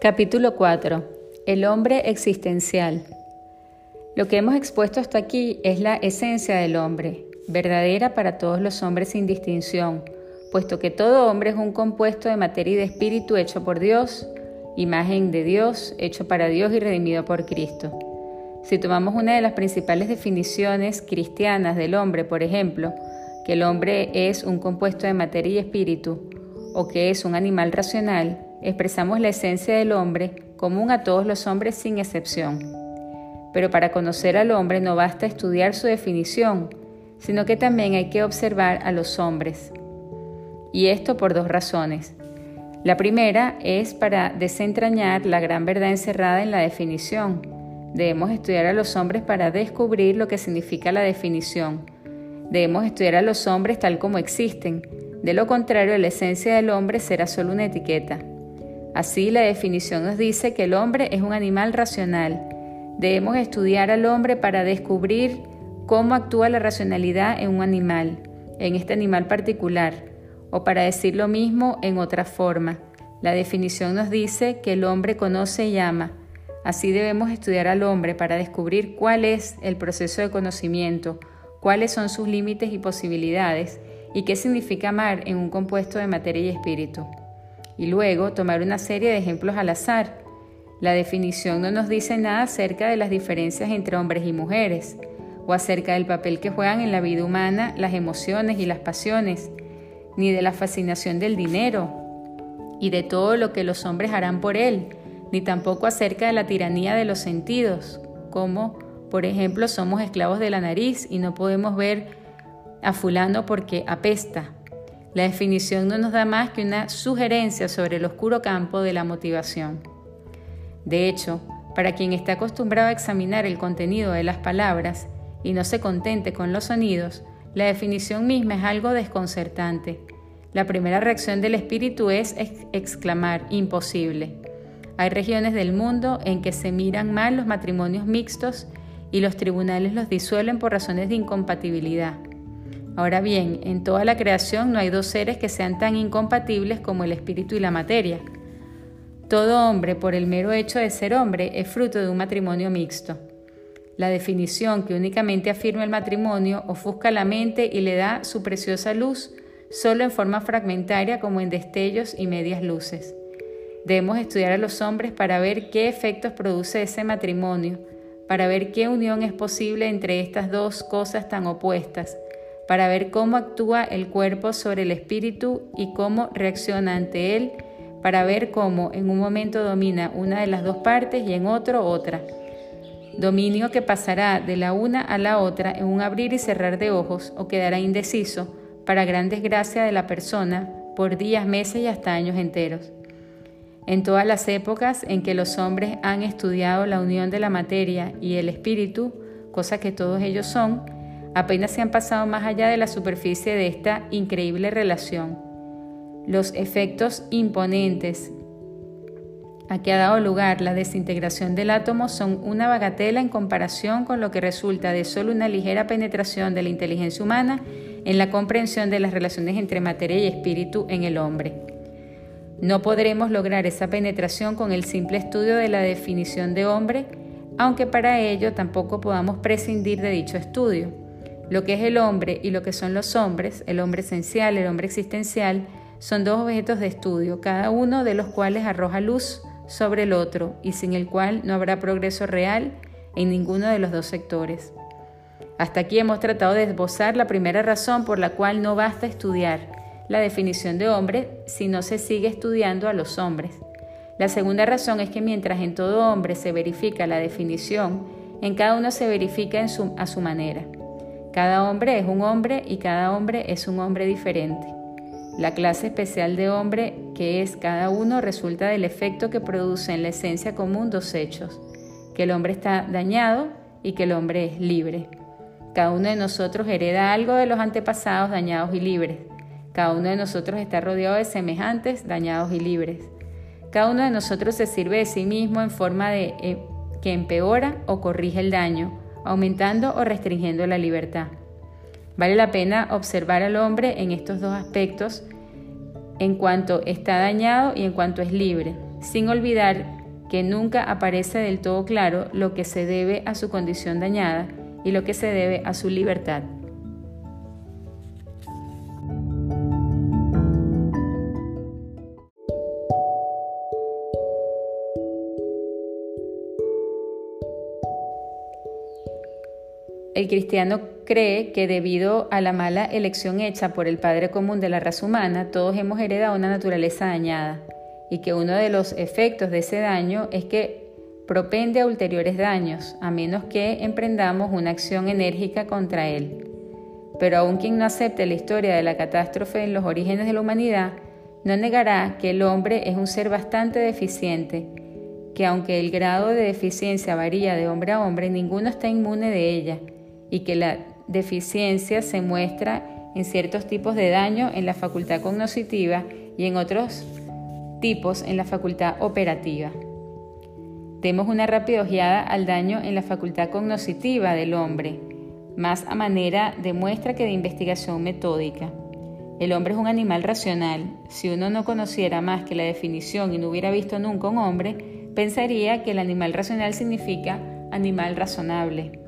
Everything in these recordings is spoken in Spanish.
Capítulo 4. El hombre existencial. Lo que hemos expuesto hasta aquí es la esencia del hombre, verdadera para todos los hombres sin distinción, puesto que todo hombre es un compuesto de materia y de espíritu hecho por Dios, imagen de Dios, hecho para Dios y redimido por Cristo. Si tomamos una de las principales definiciones cristianas del hombre, por ejemplo, que el hombre es un compuesto de materia y espíritu, o que es un animal racional, expresamos la esencia del hombre común a todos los hombres sin excepción. Pero para conocer al hombre no basta estudiar su definición, sino que también hay que observar a los hombres. Y esto por dos razones. La primera es para desentrañar la gran verdad encerrada en la definición. Debemos estudiar a los hombres para descubrir lo que significa la definición. Debemos estudiar a los hombres tal como existen. De lo contrario, la esencia del hombre será solo una etiqueta. Así la definición nos dice que el hombre es un animal racional. Debemos estudiar al hombre para descubrir cómo actúa la racionalidad en un animal, en este animal particular, o para decir lo mismo en otra forma. La definición nos dice que el hombre conoce y ama. Así debemos estudiar al hombre para descubrir cuál es el proceso de conocimiento, cuáles son sus límites y posibilidades, y qué significa amar en un compuesto de materia y espíritu y luego tomar una serie de ejemplos al azar. La definición no nos dice nada acerca de las diferencias entre hombres y mujeres, o acerca del papel que juegan en la vida humana las emociones y las pasiones, ni de la fascinación del dinero y de todo lo que los hombres harán por él, ni tampoco acerca de la tiranía de los sentidos, como, por ejemplo, somos esclavos de la nariz y no podemos ver a fulano porque apesta, la definición no nos da más que una sugerencia sobre el oscuro campo de la motivación. De hecho, para quien está acostumbrado a examinar el contenido de las palabras y no se contente con los sonidos, la definición misma es algo desconcertante. La primera reacción del espíritu es exclamar imposible. Hay regiones del mundo en que se miran mal los matrimonios mixtos y los tribunales los disuelven por razones de incompatibilidad. Ahora bien, en toda la creación no hay dos seres que sean tan incompatibles como el espíritu y la materia. Todo hombre, por el mero hecho de ser hombre, es fruto de un matrimonio mixto. La definición que únicamente afirma el matrimonio ofusca la mente y le da su preciosa luz solo en forma fragmentaria como en destellos y medias luces. Debemos estudiar a los hombres para ver qué efectos produce ese matrimonio, para ver qué unión es posible entre estas dos cosas tan opuestas, para ver cómo actúa el cuerpo sobre el espíritu y cómo reacciona ante él, para ver cómo en un momento domina una de las dos partes y en otro otra. Dominio que pasará de la una a la otra en un abrir y cerrar de ojos o quedará indeciso, para gran desgracia de la persona, por días, meses y hasta años enteros. En todas las épocas en que los hombres han estudiado la unión de la materia y el espíritu, cosa que todos ellos son, apenas se han pasado más allá de la superficie de esta increíble relación. Los efectos imponentes a que ha dado lugar la desintegración del átomo son una bagatela en comparación con lo que resulta de solo una ligera penetración de la inteligencia humana en la comprensión de las relaciones entre materia y espíritu en el hombre. No podremos lograr esa penetración con el simple estudio de la definición de hombre, aunque para ello tampoco podamos prescindir de dicho estudio. Lo que es el hombre y lo que son los hombres, el hombre esencial, el hombre existencial, son dos objetos de estudio, cada uno de los cuales arroja luz sobre el otro y sin el cual no habrá progreso real en ninguno de los dos sectores. Hasta aquí hemos tratado de esbozar la primera razón por la cual no basta estudiar la definición de hombre si no se sigue estudiando a los hombres. La segunda razón es que mientras en todo hombre se verifica la definición, en cada uno se verifica a su manera. Cada hombre es un hombre y cada hombre es un hombre diferente. La clase especial de hombre que es cada uno resulta del efecto que produce en la esencia común dos hechos, que el hombre está dañado y que el hombre es libre. Cada uno de nosotros hereda algo de los antepasados dañados y libres. Cada uno de nosotros está rodeado de semejantes dañados y libres. Cada uno de nosotros se sirve de sí mismo en forma de eh, que empeora o corrige el daño aumentando o restringiendo la libertad. Vale la pena observar al hombre en estos dos aspectos, en cuanto está dañado y en cuanto es libre. sin olvidar que nunca aparece del todo claro lo que se debe a su condición dañada y lo que se debe a su libertad. El cristiano cree que debido a la mala elección hecha por el Padre común de la raza humana, todos hemos heredado una naturaleza dañada y que uno de los efectos de ese daño es que propende a ulteriores daños, a menos que emprendamos una acción enérgica contra él. Pero aun quien no acepte la historia de la catástrofe en los orígenes de la humanidad, no negará que el hombre es un ser bastante deficiente, que aunque el grado de deficiencia varía de hombre a hombre, ninguno está inmune de ella y que la deficiencia se muestra en ciertos tipos de daño en la facultad cognoscitiva y en otros tipos en la facultad operativa. Demos una rápida ojeada al daño en la facultad cognoscitiva del hombre, más a manera de muestra que de investigación metódica. El hombre es un animal racional. Si uno no conociera más que la definición y no hubiera visto nunca un hombre, pensaría que el animal racional significa animal razonable.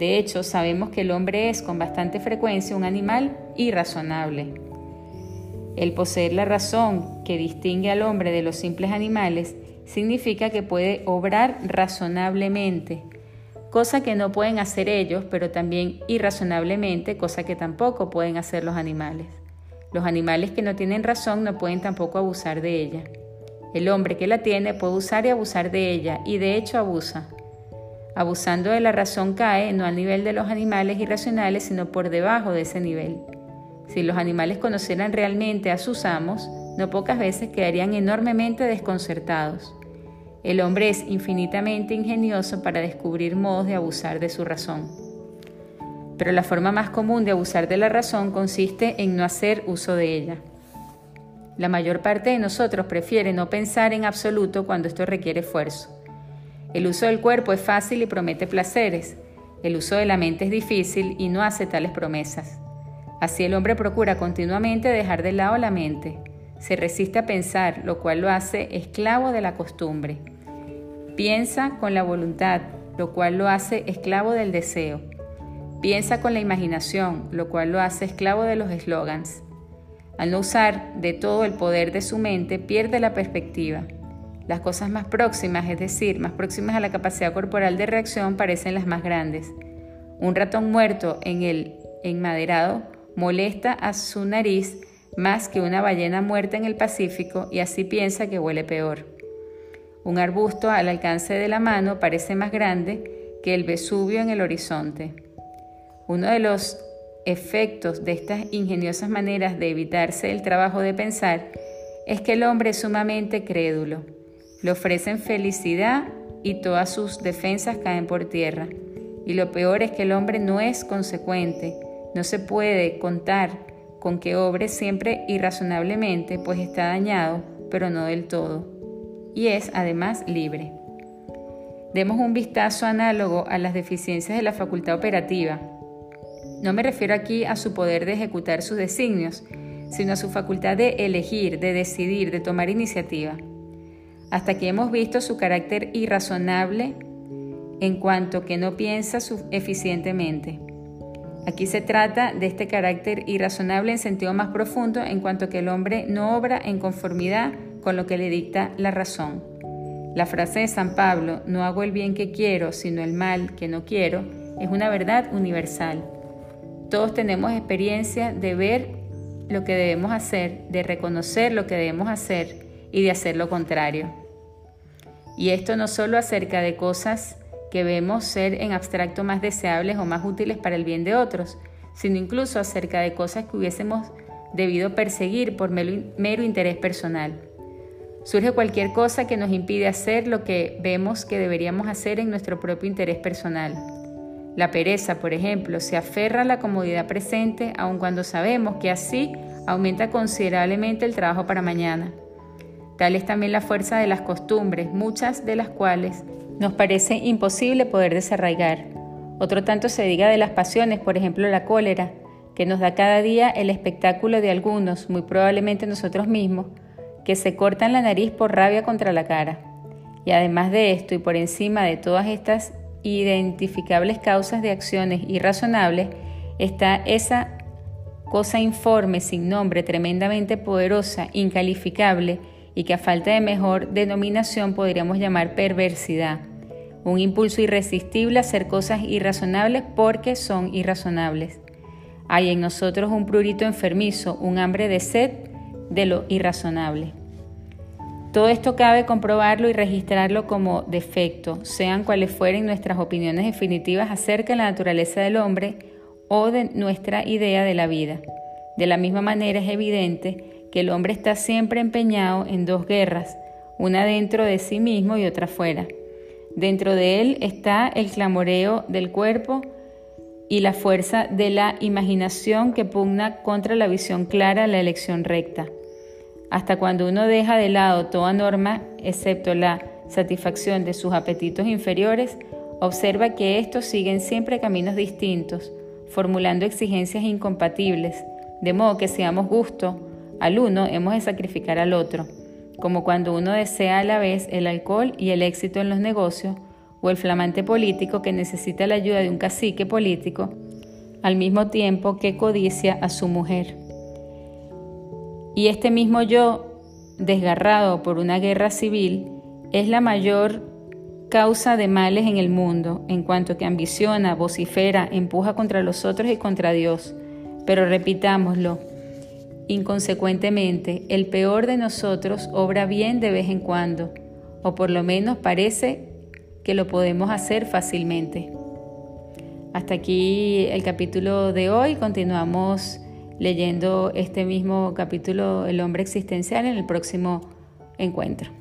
De hecho, sabemos que el hombre es con bastante frecuencia un animal irrazonable. El poseer la razón que distingue al hombre de los simples animales significa que puede obrar razonablemente, cosa que no pueden hacer ellos, pero también irrazonablemente, cosa que tampoco pueden hacer los animales. Los animales que no tienen razón no pueden tampoco abusar de ella. El hombre que la tiene puede usar y abusar de ella, y de hecho abusa. Abusando de la razón cae no al nivel de los animales irracionales, sino por debajo de ese nivel. Si los animales conocieran realmente a sus amos, no pocas veces quedarían enormemente desconcertados. El hombre es infinitamente ingenioso para descubrir modos de abusar de su razón. Pero la forma más común de abusar de la razón consiste en no hacer uso de ella. La mayor parte de nosotros prefiere no pensar en absoluto cuando esto requiere esfuerzo. El uso del cuerpo es fácil y promete placeres. El uso de la mente es difícil y no hace tales promesas. Así el hombre procura continuamente dejar de lado la mente. Se resiste a pensar, lo cual lo hace esclavo de la costumbre. Piensa con la voluntad, lo cual lo hace esclavo del deseo. Piensa con la imaginación, lo cual lo hace esclavo de los eslogans. Al no usar de todo el poder de su mente, pierde la perspectiva. Las cosas más próximas, es decir, más próximas a la capacidad corporal de reacción, parecen las más grandes. Un ratón muerto en el enmaderado molesta a su nariz más que una ballena muerta en el Pacífico y así piensa que huele peor. Un arbusto al alcance de la mano parece más grande que el Vesubio en el horizonte. Uno de los efectos de estas ingeniosas maneras de evitarse el trabajo de pensar es que el hombre es sumamente crédulo. Le ofrecen felicidad y todas sus defensas caen por tierra. Y lo peor es que el hombre no es consecuente, no se puede contar con que obre siempre irrazonablemente, pues está dañado, pero no del todo. Y es además libre. Demos un vistazo análogo a las deficiencias de la facultad operativa. No me refiero aquí a su poder de ejecutar sus designios, sino a su facultad de elegir, de decidir, de tomar iniciativa hasta que hemos visto su carácter irrazonable en cuanto que no piensa eficientemente. Aquí se trata de este carácter irrazonable en sentido más profundo en cuanto que el hombre no obra en conformidad con lo que le dicta la razón. La frase de San Pablo, no hago el bien que quiero, sino el mal que no quiero, es una verdad universal. Todos tenemos experiencia de ver lo que debemos hacer, de reconocer lo que debemos hacer y de hacer lo contrario. Y esto no solo acerca de cosas que vemos ser en abstracto más deseables o más útiles para el bien de otros, sino incluso acerca de cosas que hubiésemos debido perseguir por mero, interés personal. Surge cualquier cosa que nos impide hacer lo que vemos que deberíamos hacer en nuestro propio interés personal. La pereza, por ejemplo, se aferra a la comodidad presente aun cuando sabemos que así aumenta considerablemente el trabajo para mañana. Tal es también la fuerza de las costumbres, muchas de las cuales nos parece imposible poder desarraigar. Otro tanto se diga de las pasiones, por ejemplo la cólera, que nos da cada día el espectáculo de algunos, muy probablemente nosotros mismos, que se cortan la nariz por rabia contra la cara. Y además de esto y por encima de todas estas identificables causas de acciones irrazonables, está esa cosa informe, sin nombre, tremendamente poderosa, incalificable y que a falta de mejor denominación podríamos llamar perversidad. Un impulso irresistible a hacer cosas irrazonables porque son irrazonables. Hay en nosotros un prurito enfermizo, un hambre de sed de lo irrazonable. Todo esto cabe comprobarlo y registrarlo como defecto, sean cuales fueren nuestras opiniones definitivas acerca de la naturaleza del hombre o de nuestra idea de la vida. De la misma manera es evidente que el hombre está siempre empeñado en dos guerras, una dentro de sí mismo y otra fuera. Dentro de él está el clamoreo del cuerpo y la fuerza de la imaginación que pugna contra la visión clara, la elección recta. Hasta cuando uno deja de lado toda norma, excepto la satisfacción de sus apetitos inferiores, observa que estos siguen siempre caminos distintos, formulando exigencias incompatibles, de modo que si damos gusto al uno, hemos de sacrificar al otro, como cuando uno desea a la vez el alcohol y el éxito en los negocios, o el flamante político que necesita la ayuda de un cacique político, al mismo tiempo que codicia a su mujer. Y este mismo yo, desgarrado por una guerra civil, es la mayor causa de males en el mundo, en cuanto que ambiciona, vocifera, empuja contra los otros y contra Dios. Pero repitámoslo, inconsecuentemente, el peor de nosotros obra bien de vez en cuando, o por lo menos parece que lo podemos hacer fácilmente. Hasta aquí el capítulo de hoy, continuamos leyendo este mismo capítulo, El hombre existencial, en el próximo encuentro.